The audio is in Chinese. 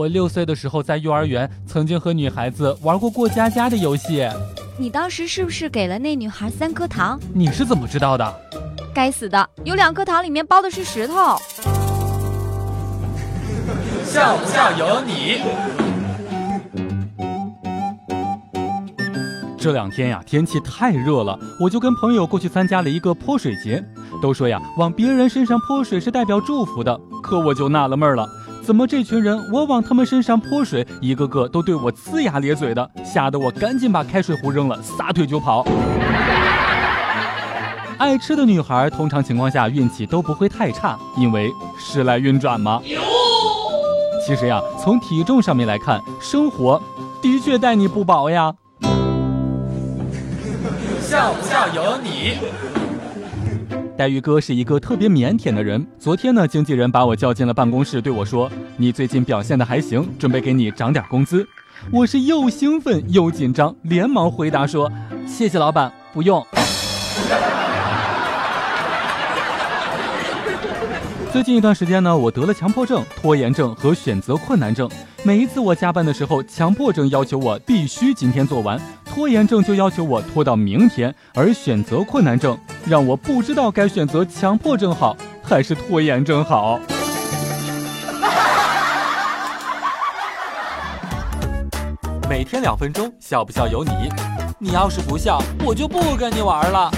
我六岁的时候在幼儿园曾经和女孩子玩过过家家的游戏。你当时是不是给了那女孩三颗糖？你是怎么知道的？该死的，有两颗糖里面包的是石头。笑不笑由你。这两天呀，天气太热了，我就跟朋友过去参加了一个泼水节。都说呀，往别人身上泼水是代表祝福的，可我就纳了闷了，怎么这群人我往他们身上泼水，一个个都对我呲牙咧嘴的，吓得我赶紧把开水壶扔了，撒腿就跑。爱吃的女孩通常情况下运气都不会太差，因为时来运转嘛。其实呀，从体重上面来看，生活的确待你不薄呀。笑不笑由你。黛玉哥是一个特别腼腆的人。昨天呢，经纪人把我叫进了办公室，对我说：“你最近表现的还行，准备给你涨点工资。”我是又兴奋又紧张，连忙回答说：“谢谢老板，不用。”最近一段时间呢，我得了强迫症、拖延症和选择困难症。每一次我加班的时候，强迫症要求我必须今天做完，拖延症就要求我拖到明天，而选择困难症让我不知道该选择强迫症好还是拖延症好。每天两分钟，笑不笑由你。你要是不笑，我就不跟你玩了。